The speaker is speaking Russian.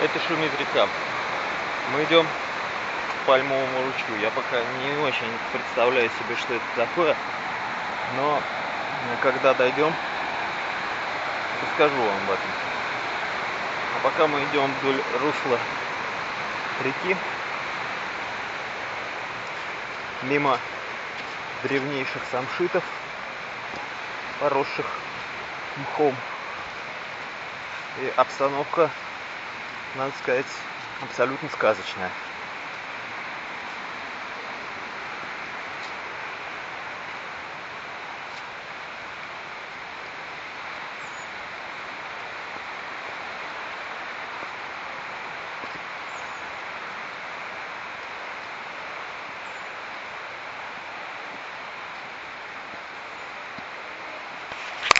Это шумит река. Мы идем к Пальмовому ручью. Я пока не очень представляю себе, что это такое. Но когда дойдем, расскажу вам об этом. А пока мы идем вдоль русла реки, мимо древнейших самшитов, поросших мхом. И обстановка, надо сказать, абсолютно сказочная.